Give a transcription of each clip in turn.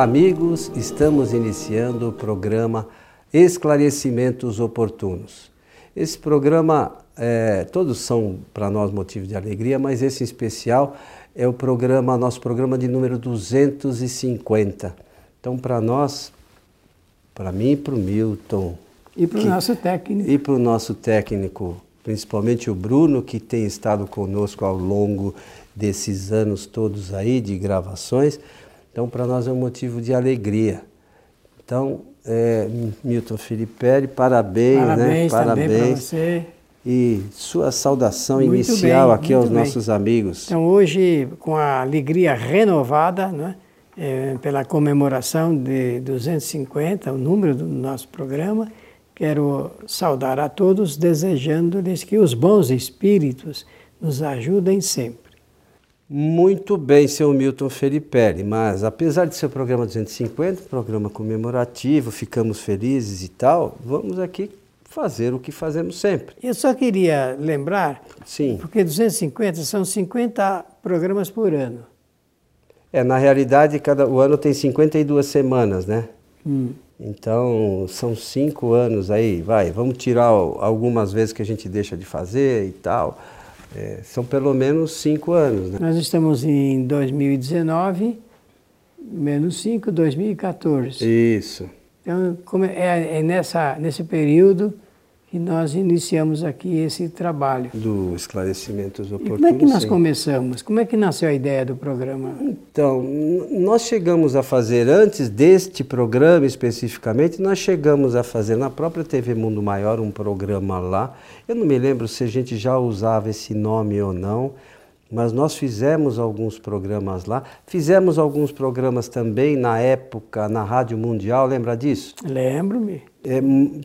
Olá, amigos. Estamos iniciando o programa Esclarecimentos Oportunos. Esse programa, é, todos são para nós motivo de alegria, mas esse em especial é o programa, nosso programa de número 250. Então, para nós, para mim e para o Milton. E para o nosso técnico. E para o nosso técnico, principalmente o Bruno, que tem estado conosco ao longo desses anos todos aí de gravações. Então, para nós é um motivo de alegria. Então, é, Milton Filipe, parabéns, parabéns né? Parabéns para você. E sua saudação muito inicial bem, aqui aos bem. nossos amigos. Então, hoje, com a alegria renovada, né? É, pela comemoração de 250, o número do nosso programa, quero saudar a todos, desejando-lhes que os bons espíritos nos ajudem sempre. Muito bem, seu Milton Felipe, mas apesar de ser o programa 250, programa comemorativo, ficamos felizes e tal, vamos aqui fazer o que fazemos sempre. Eu só queria lembrar, Sim. porque 250 são 50 programas por ano. É, na realidade, cada, o ano tem 52 semanas, né? Hum. Então, são cinco anos aí, vai, vamos tirar algumas vezes que a gente deixa de fazer e tal. É, são pelo menos cinco anos. Né? Nós estamos em 2019, menos cinco, 2014. Isso. Então, é, é nessa, nesse período que nós iniciamos aqui esse trabalho. Do esclarecimentos oportunos. como é que nós sim. começamos? Como é que nasceu a ideia do programa? Então, nós chegamos a fazer, antes deste programa especificamente, nós chegamos a fazer na própria TV Mundo Maior um programa lá. Eu não me lembro se a gente já usava esse nome ou não, mas nós fizemos alguns programas lá. Fizemos alguns programas também na época na Rádio Mundial, lembra disso? Lembro-me é,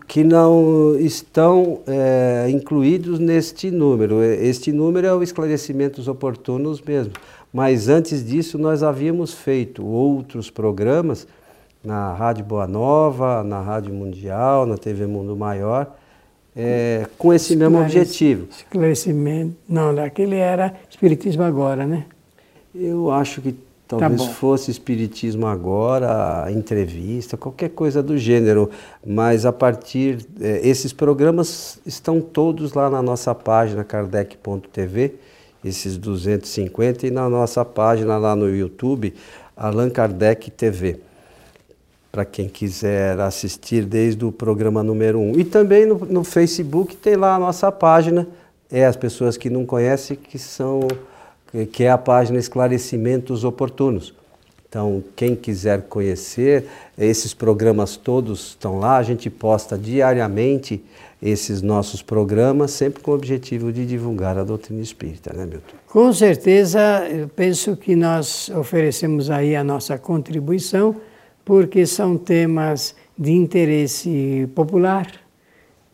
que não estão é, incluídos neste número. Este número é o esclarecimentos oportunos mesmo. Mas antes disso, nós havíamos feito outros programas na Rádio Boa Nova, na Rádio Mundial, na TV Mundo Maior, é, com esse mesmo objetivo. Esclarecimento. Não, aquele era Espiritismo Agora, né? Eu acho que Talvez tá fosse espiritismo agora, entrevista, qualquer coisa do gênero, mas a partir é, esses programas estão todos lá na nossa página kardec.tv, esses 250 e na nossa página lá no YouTube, Allan Kardec TV. Para quem quiser assistir desde o programa número 1. Um. E também no, no Facebook tem lá a nossa página, é as pessoas que não conhecem que são que é a página Esclarecimentos Oportunos. Então, quem quiser conhecer, esses programas todos estão lá, a gente posta diariamente esses nossos programas, sempre com o objetivo de divulgar a doutrina espírita, né, Milton? Com certeza, eu penso que nós oferecemos aí a nossa contribuição, porque são temas de interesse popular,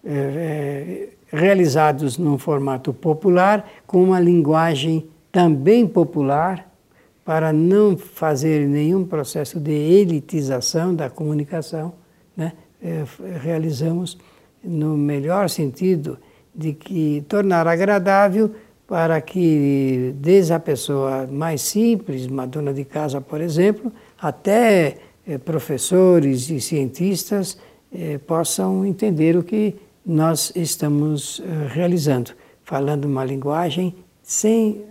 é, é, realizados num formato popular, com uma linguagem também popular, para não fazer nenhum processo de elitização da comunicação, né? É, realizamos no melhor sentido de que tornar agradável para que desde a pessoa mais simples, uma dona de casa, por exemplo, até é, professores e cientistas é, possam entender o que nós estamos realizando, falando uma linguagem sem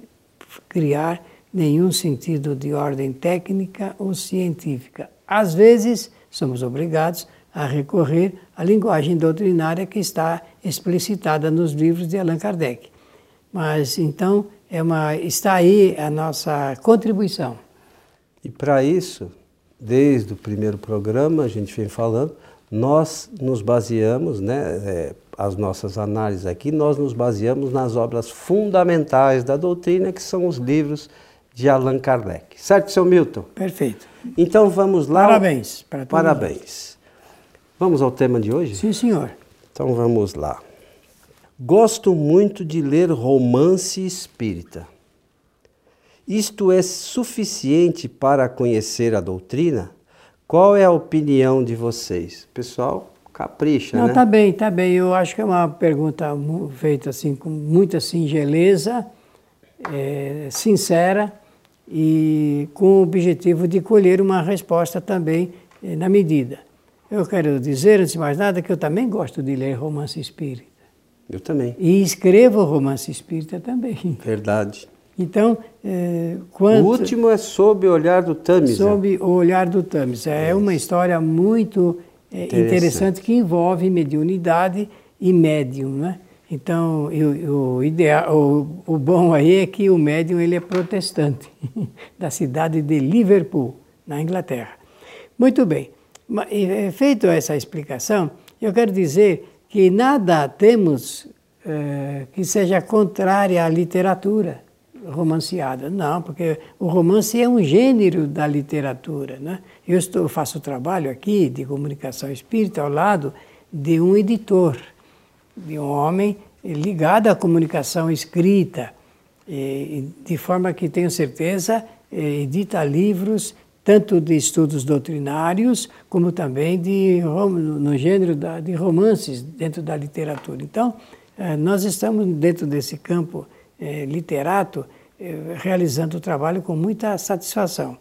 criar nenhum sentido de ordem técnica ou científica. Às vezes, somos obrigados a recorrer à linguagem doutrinária que está explicitada nos livros de Allan Kardec. Mas então é uma, está aí a nossa contribuição. E para isso, desde o primeiro programa, a gente vem falando, nós nos baseamos, né, é, as nossas análises aqui, nós nos baseamos nas obras fundamentais da doutrina, que são os livros de Allan Kardec. Certo, seu Milton? Perfeito. Então vamos lá. Parabéns para todos. Parabéns. Vamos ao tema de hoje? Sim, senhor. Então vamos lá. Gosto muito de ler romance espírita. Isto é suficiente para conhecer a doutrina? Qual é a opinião de vocês? Pessoal, capricha, Não, né? tá bem, tá bem. Eu acho que é uma pergunta feita assim com muita singeleza, é, sincera e com o objetivo de colher uma resposta também eh, na medida. Eu quero dizer, antes de mais nada, que eu também gosto de ler romance espírita. Eu também. E escrevo romance espírita também. Verdade. Então, é, quanto, o último é Sob o Olhar do Tamis. Sob o Olhar do Tamis. É, é uma história muito é, interessante. interessante. que envolve mediunidade e médium, né? Então, o, o, ideal, o, o bom aí é que o médium ele é protestante, da cidade de Liverpool, na Inglaterra. Muito bem. É, feito essa explicação, eu quero dizer que nada temos que seja contrária à literatura romanceada. Não, porque o romance é um gênero da literatura. Né? Eu estou, faço trabalho aqui de comunicação espírita ao lado de um editor de um homem ligado à comunicação escrita, de forma que tenho certeza edita livros tanto de estudos doutrinários como também de no gênero de romances dentro da literatura. Então, eh, nós estamos dentro desse campo eh, literato eh, realizando o trabalho com muita satisfação.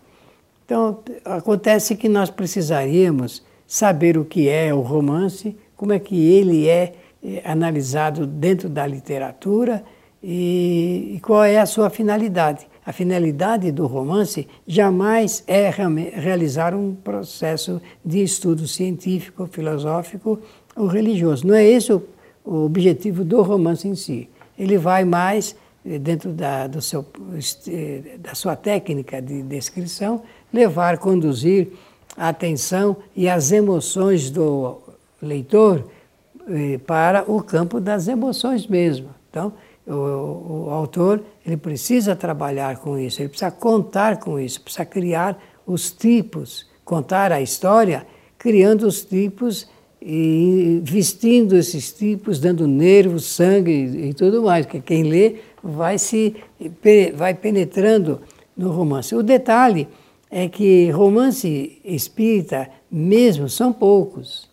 Então, acontece que nós precisaríamos saber o que é o romance, como é que ele é eh, analisado dentro da literatura e, qual é a sua finalidade. A finalidade do romance jamais é realizar um processo de estudo científico, filosófico ou religioso. Não é esse o, objetivo do romance em si. Ele vai mais dentro da, do seu, eh, da sua técnica de descrição, levar, conduzir a atenção e as emoções do leitor eh, para o campo das emoções mesmo. Então, o, o, autor ele precisa trabalhar com isso, ele precisa contar com isso, precisa criar os tipos, contar a história, criando os tipos e vestindo esses tipos, dando nervos, sangue e, tudo mais, que quem lê vai se vai penetrando no romance. O detalhe é que romance espírita mesmo são poucos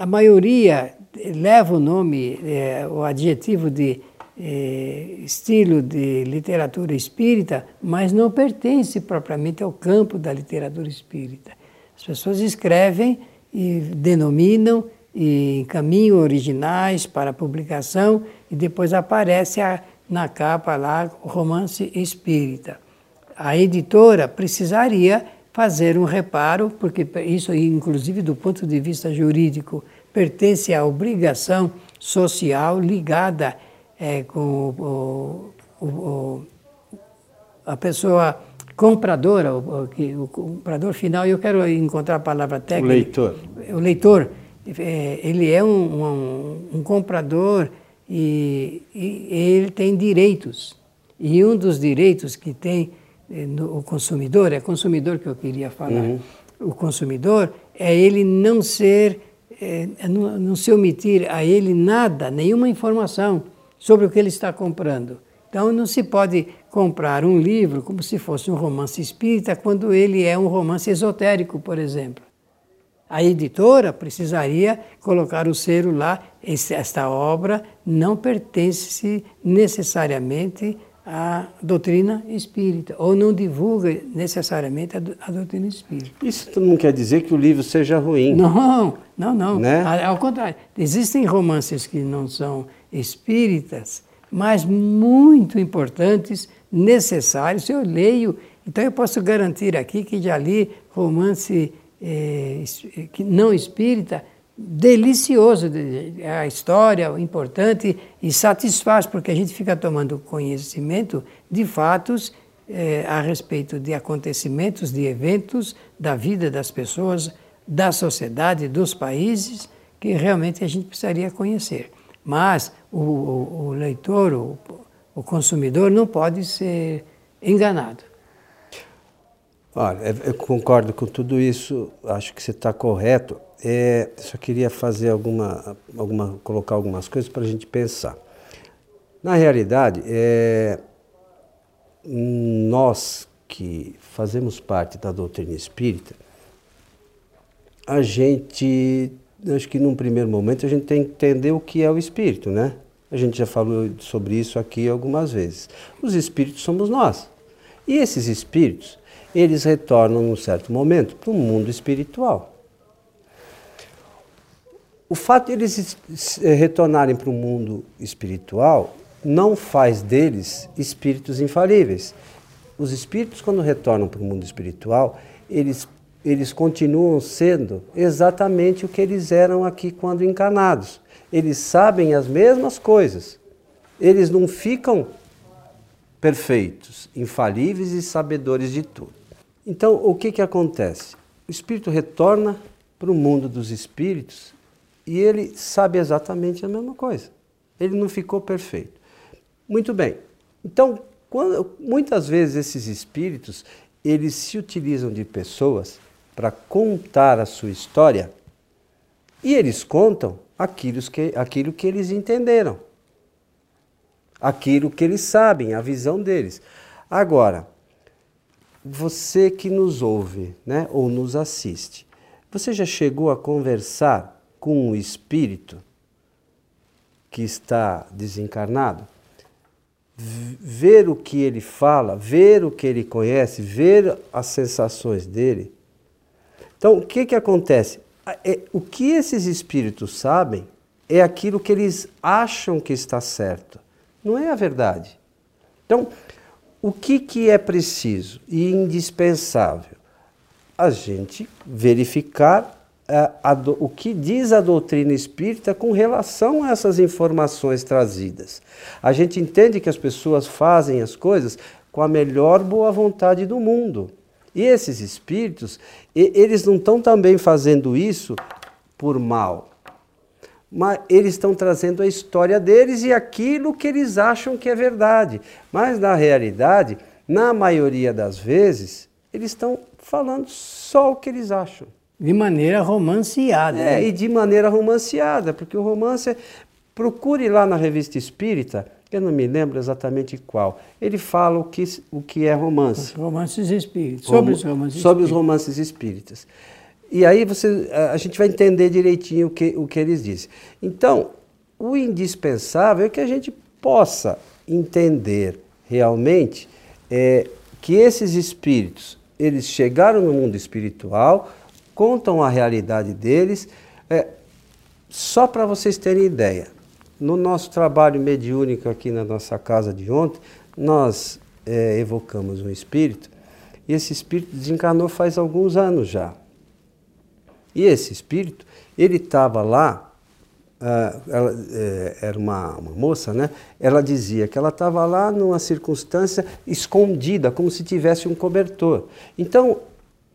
a maioria leva o nome, é, o adjetivo de é, estilo de literatura espírita, mas não pertence propriamente ao campo da literatura espírita. As pessoas escrevem e denominam e encaminham originais para publicação e depois aparece a, na capa lá o romance espírita. A editora precisaria fazer um reparo, porque isso, inclusive do ponto de vista jurídico, pertence à obrigação social ligada é, com o, o, o, a pessoa compradora, o, o, comprador final, eu quero encontrar a palavra técnica. O leitor. O leitor, é, ele é um, um, um comprador e, e, ele tem direitos. E um dos direitos que tem é, no, o consumidor, é consumidor que eu queria falar, uhum. o consumidor é ele não ser é, não, não se omitir a ele nada, nenhuma informação sobre o que ele está comprando. Então não se pode comprar um livro como se fosse um romance espírita quando ele é um romance esotérico, por exemplo. A editora precisaria colocar o selo lá, esta obra não pertence necessariamente a doutrina espírita, ou não divulga necessariamente a, a, doutrina espírita. Isso não quer dizer que o livro seja ruim. Não, não, não. Né? Ao contrário, existem romances que não são espíritas, mas muito importantes, necessários. Eu leio, então eu posso garantir aqui que já li romance é, não espírita delicioso a história, importante e satisfaz, porque a gente fica tomando conhecimento de fatos eh, a respeito de acontecimentos, de eventos da vida das pessoas, da sociedade, dos países, que realmente a gente precisaria conhecer. Mas o, o, o leitor, o, o consumidor, não pode ser enganado. Olha, eu concordo com tudo isso, acho que você está correto. É, só queria fazer alguma, alguma, colocar algumas coisas para a gente pensar. Na realidade, é, nós que fazemos parte da doutrina espírita, a gente, acho que num primeiro momento, a gente tem que entender o que é o espírito, né? A gente já falou sobre isso aqui algumas vezes. Os espíritos somos nós. E esses espíritos, eles retornam num certo momento para o mundo espiritual. O fato de eles retornarem para o mundo espiritual não faz deles espíritos infalíveis. Os espíritos, quando retornam para o mundo espiritual, eles, eles continuam sendo exatamente o que eles eram aqui quando encarnados. Eles sabem as mesmas coisas. Eles não ficam perfeitos, infalíveis e sabedores de tudo. Então, o que, que acontece? O espírito retorna para o mundo dos espíritos e ele sabe exatamente a mesma coisa. Ele não ficou perfeito. Muito bem. Então, quando, muitas vezes esses espíritos, eles se utilizam de pessoas para contar a sua história e eles contam aquilo que, aquilo que eles entenderam, aquilo que eles sabem, a visão deles. Agora, você que nos ouve né, ou nos assiste, você já chegou a conversar com um espírito que está desencarnado? ver o que ele fala, ver o que ele conhece, ver as sensações dele. Então, o que, que acontece? É, o que esses espíritos sabem é aquilo que eles acham que está certo, não é a verdade. Então, o que, que é preciso e indispensável? A gente verificar a, do, o que diz a doutrina espírita com relação a essas informações trazidas. A gente entende que as pessoas fazem as coisas com a melhor boa vontade do mundo. E esses espíritos, eles não estão também fazendo isso por mal. Mas eles estão trazendo a história deles e aquilo que eles acham que é verdade. Mas na realidade, na maioria das vezes, eles estão falando só o que eles acham. De maneira romanceada. É, né? e de maneira romanceada, porque o romance. Procure lá na revista espírita, eu não me lembro exatamente qual. Ele fala o que, o que é romance. Os romances espíritas. Sobre os romances Sobre os romances espíritas. E aí você, a gente vai entender direitinho o que, o que eles dizem. Então, o indispensável é que a gente possa entender realmente é, que esses espíritos, eles chegaram no mundo espiritual, contam a realidade deles. É, só para vocês terem ideia, no nosso trabalho mediúnico aqui na nossa casa de ontem, nós é, evocamos um espírito e esse espírito desencarnou faz alguns anos já. E esse espírito, ele estava lá, uh, ela, é, era uma, uma, moça, né? Ela dizia que ela estava lá numa circunstância escondida, como se tivesse um cobertor. Então,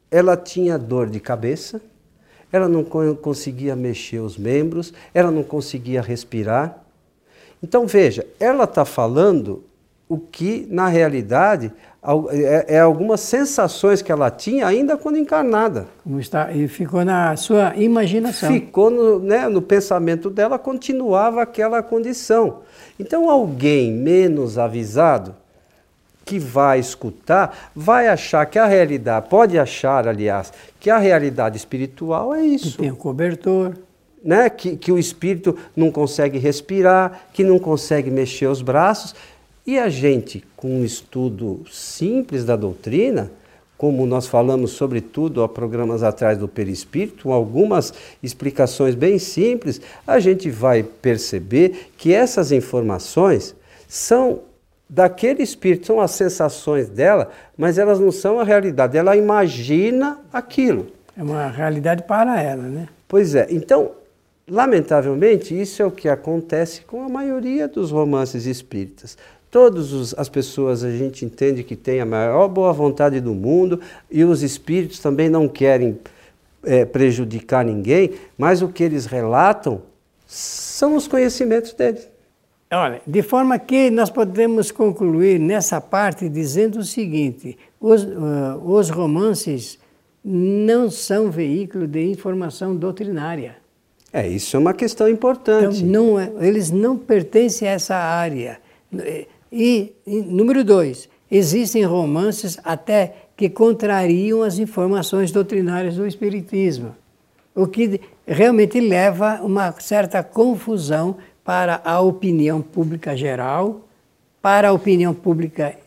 ela tinha dor de cabeça, ela não conseguia mexer os membros, ela não conseguia respirar. Então veja, ela está falando o que na realidade é, é, algumas sensações que ela tinha ainda quando encarnada. Como está, e ficou na sua imaginação. Ficou no, né, no pensamento dela, continuava aquela condição. Então alguém menos avisado que vai escutar vai achar que a realidade, pode achar, aliás, que a realidade espiritual é isso. Que tem o cobertor. Né? Que, que o espírito não consegue respirar, que não consegue mexer os braços. E a gente, com um estudo simples da doutrina, como nós falamos sobretudo há programas atrás do perispírito, com algumas explicações bem simples, a gente vai perceber que essas informações são daquele espírito, são as sensações dela, mas elas não são a realidade. Ela imagina aquilo. É uma realidade para ela, né? Pois é. Então, lamentavelmente, isso é o que acontece com a maioria dos romances espíritas. Todas as pessoas a gente entende que têm a maior boa vontade do mundo e os espíritos também não querem é, prejudicar ninguém, mas o que eles relatam são os conhecimentos deles. Olha, de forma que nós podemos concluir nessa parte dizendo o seguinte: os, uh, os romances não são veículo de informação doutrinária. É, isso é uma questão importante. Então, não é, eles não pertencem a essa área. E, e, número dois, existem romances até que contrariam as informações doutrinárias do Espiritismo, o que realmente leva a uma certa confusão para a opinião pública geral, para a opinião pública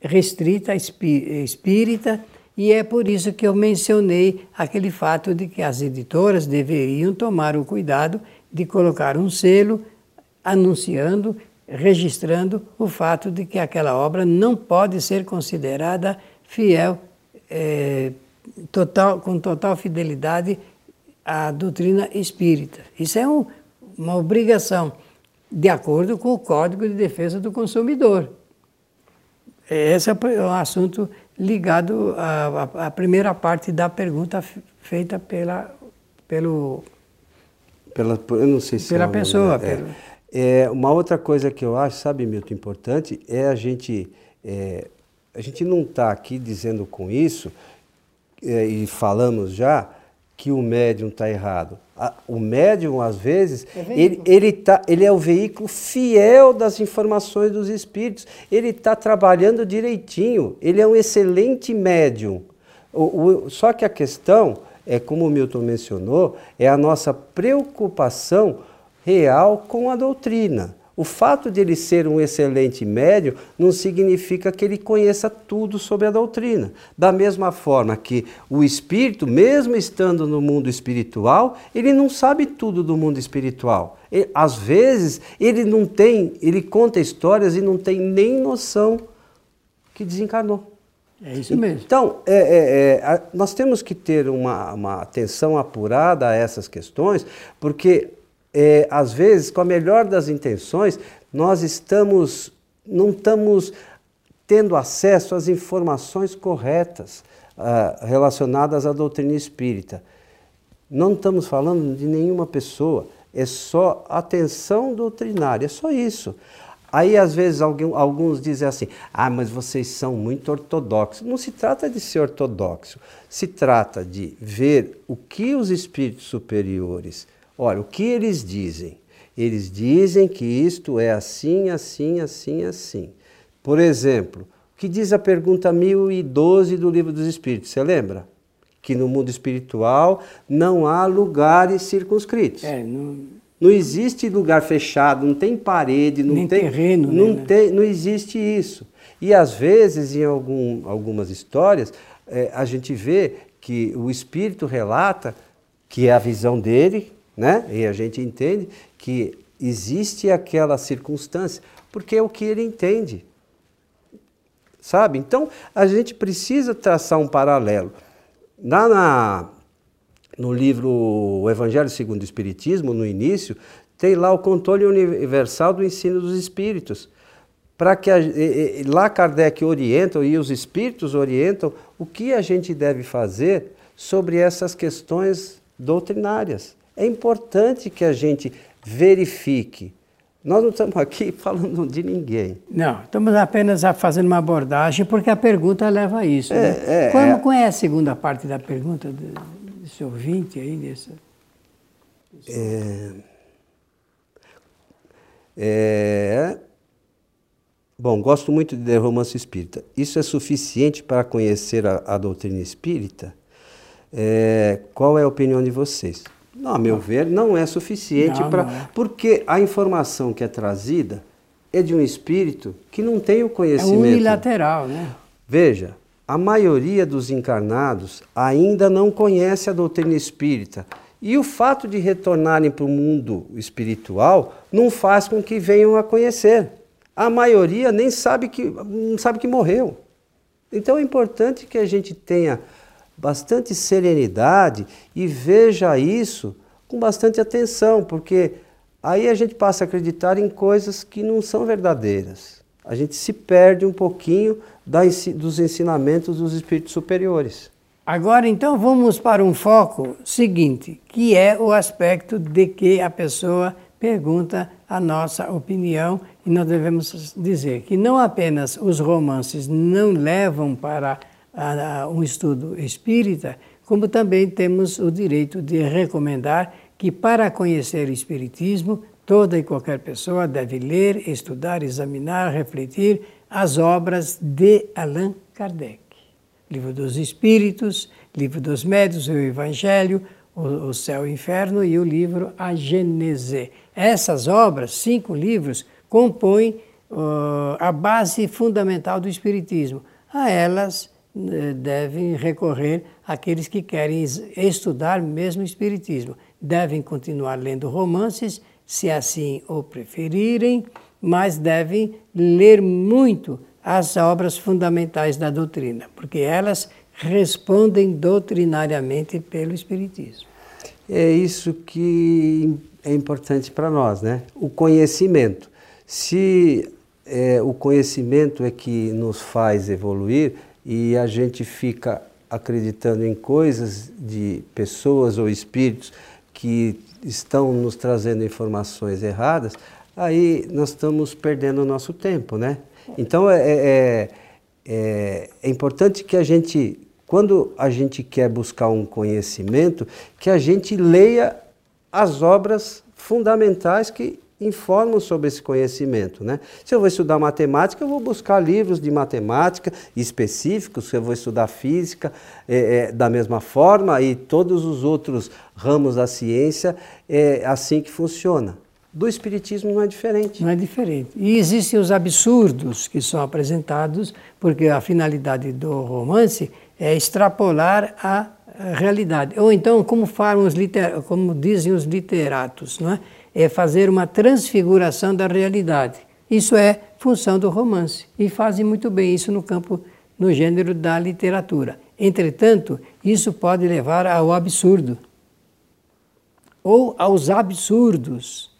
restrita, espírita, e é por isso que eu mencionei aquele fato de que as editoras deveriam tomar o cuidado de colocar um selo anunciando, registrando o fato de que aquela obra não pode ser considerada fiel, é, total, com total fidelidade à doutrina espírita. Isso é um, uma obrigação, de acordo com o Código de Defesa do Consumidor. Esse é um assunto ligado à, à primeira parte da pergunta feita pela, pelo pela, eu não sei se pela é pessoa. É. É, uma outra coisa que eu acho, sabe, Milton, importante é a gente é, a gente não está aqui dizendo com isso é, e falamos já que o médium está errado. o médium, às vezes, é ele, ele, tá, ele é o veículo fiel das informações dos espíritos. Ele está trabalhando direitinho. Ele é um excelente médium. O, o, só que a questão é, como o Milton mencionou, é a nossa preocupação real com a doutrina. O fato de ele ser um excelente médium não significa que ele conheça tudo sobre a doutrina. Da mesma forma que o espírito, mesmo estando no mundo espiritual, ele não sabe tudo do mundo espiritual. Ele, às vezes, ele não tem, ele conta histórias e não tem nem noção que desencarnou. É isso mesmo. Então, é, é, é, nós temos que ter uma, uma, atenção apurada a essas questões, porque, é, às vezes, com a melhor das intenções, nós estamos, não estamos tendo acesso às informações corretas uh, relacionadas à doutrina espírita. Não estamos falando de nenhuma pessoa, é só atenção doutrinária, é só isso. Aí, às vezes, alguns dizem assim: ah, mas vocês são muito ortodoxos. Não se trata de ser ortodoxo, se trata de ver o que os espíritos superiores, olha, o que eles dizem. Eles dizem que isto é assim, assim, assim, assim. Por exemplo, o que diz a pergunta 1012 do Livro dos Espíritos? Você lembra? Que no mundo espiritual não há lugares circunscritos. É, não não existe lugar fechado, não tem parede, não Nem tem terreno, não né? tem, não existe isso. E às vezes em algum, algumas histórias é, a gente vê que o espírito relata que é a visão dele, né? E a gente entende que existe aquela circunstância porque é o que ele entende, sabe? Então a gente precisa traçar um paralelo. Na, no livro O Evangelho segundo o Espiritismo, no início, tem lá o controle universal do ensino dos espíritos. Para que a, lá Kardec orienta e os espíritos orientam o que a gente deve fazer sobre essas questões doutrinárias. É importante que a gente verifique. Nós não estamos aqui falando de ninguém. Não, estamos apenas fazendo uma abordagem, porque a pergunta leva a isso. É, né? é, Como, é. Qual é a segunda parte da pergunta? esse ouvinte aí desse. É, é, bom, gosto muito de romance espírita. Isso é suficiente para conhecer a, a doutrina espírita? É, qual é a opinião de vocês? Não, a meu ver, não é suficiente para. É. Porque a informação que é trazida é de um espírito que não tem o conhecimento. É unilateral, né? Veja, a maioria dos encarnados ainda não conhece a doutrina espírita. E o fato de retornarem para o mundo espiritual não faz com que venham a conhecer. A maioria nem sabe que, não sabe que morreu. Então é importante que a gente tenha bastante serenidade e veja isso com bastante atenção, porque aí a gente passa a acreditar em coisas que não são verdadeiras. A gente se perde um pouquinho dos ensinamentos dos espíritos superiores. Agora, então, vamos para um foco seguinte, que é o aspecto de que a pessoa pergunta a nossa opinião e nós devemos dizer que não apenas os romances não levam para um estudo espírita, como também temos o direito de recomendar que para conhecer o espiritismo, toda e qualquer pessoa deve ler, estudar, examinar, refletir as obras de Allan Kardec. Livro dos Espíritos, Livro dos Médios, o Evangelho, o, Céu e o Inferno e o livro A Gênese. Essas obras, cinco livros, compõem uh, a base fundamental do Espiritismo. A elas devem recorrer aqueles que querem estudar mesmo o Espiritismo. Devem continuar lendo romances, se assim o preferirem, mas devem ler muito as obras fundamentais da doutrina, porque elas respondem doutrinariamente pelo Espiritismo. É isso que é importante para nós, né? O conhecimento. Se é, o conhecimento é que nos faz evoluir e a gente fica acreditando em coisas de pessoas ou espíritos que estão nos trazendo informações erradas, aí nós estamos perdendo o nosso tempo, né? Então é, é, é, é importante que a gente quando a gente quer buscar um conhecimento, que a gente leia as obras fundamentais que informam sobre esse conhecimento. Né? Se eu vou estudar matemática, eu vou buscar livros de matemática específicos, se eu vou estudar física é, é, da mesma forma e todos os outros ramos da ciência, é assim que funciona. Do Espiritismo não é diferente. Não é diferente. E existem os absurdos que são apresentados, porque a finalidade do romance é extrapolar a realidade. Ou então, como, falam os liter... como dizem os literatos, não é? É fazer uma transfiguração da realidade. Isso é função do romance. E fazem muito bem isso no campo, no gênero da literatura. Entretanto, isso pode levar ao absurdo. Ou aos absurdos.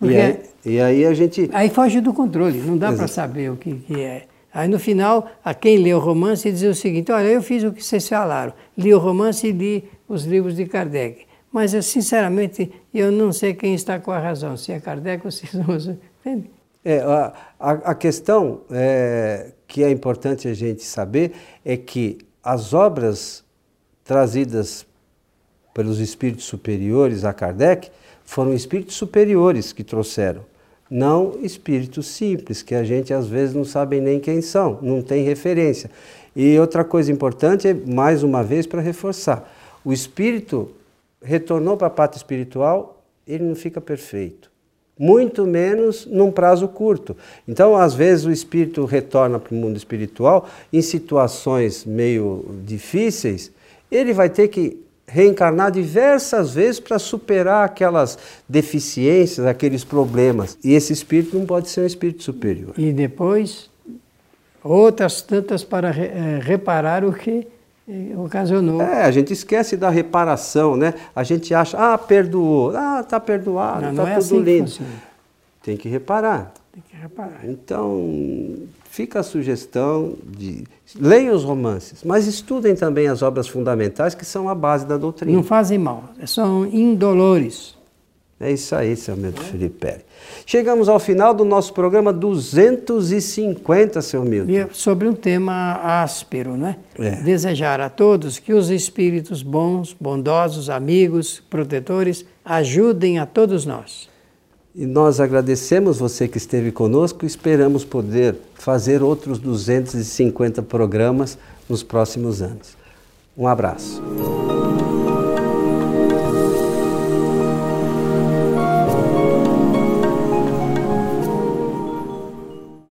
E aí, e aí, a gente. Aí foge do controle, não dá para saber o que, que é. Aí no final, a quem lê o romance diz o seguinte: olha, eu fiz o que vocês falaram, li o romance e li os livros de Kardec. Mas eu, sinceramente, eu não sei quem está com a razão, se é Kardec ou se os. Entende? É, a, a questão é, que é importante a gente saber é que as obras trazidas pelos espíritos superiores a Kardec foram espíritos superiores que trouxeram não espíritos simples, que a gente às vezes não sabe nem quem são, não tem referência. E outra coisa importante é, mais uma vez, para reforçar: o espírito retornou para a pátria espiritual, ele não fica perfeito. Muito menos num prazo curto. Então, às vezes, o espírito retorna para o mundo espiritual em situações meio difíceis, ele vai ter que reencarnar diversas vezes para superar aquelas deficiências, aqueles problemas. E esse espírito não pode ser um espírito superior. E depois, outras tantas para eh, reparar o que ocasionou. É, a gente esquece da reparação, né? A gente acha, ah, perdoou, ah, tá perdoado, não, tá não é tudo assim lindo. Que Tem que reparar. Tem que reparar. Então, fica a sugestão de leiam os romances, mas estudem também as obras fundamentais que são a base da doutrina. Não fazem mal, são indolores. É isso aí, seu Milton é. Felipe. Chegamos ao final do nosso programa 250, seu Milton. E sobre um tema áspero, né? É. Desejar a todos que os espíritos bons, bondosos, amigos, protetores, ajudem a todos nós. E nós agradecemos você que esteve conosco e esperamos poder fazer outros 250 programas nos próximos anos. Um abraço.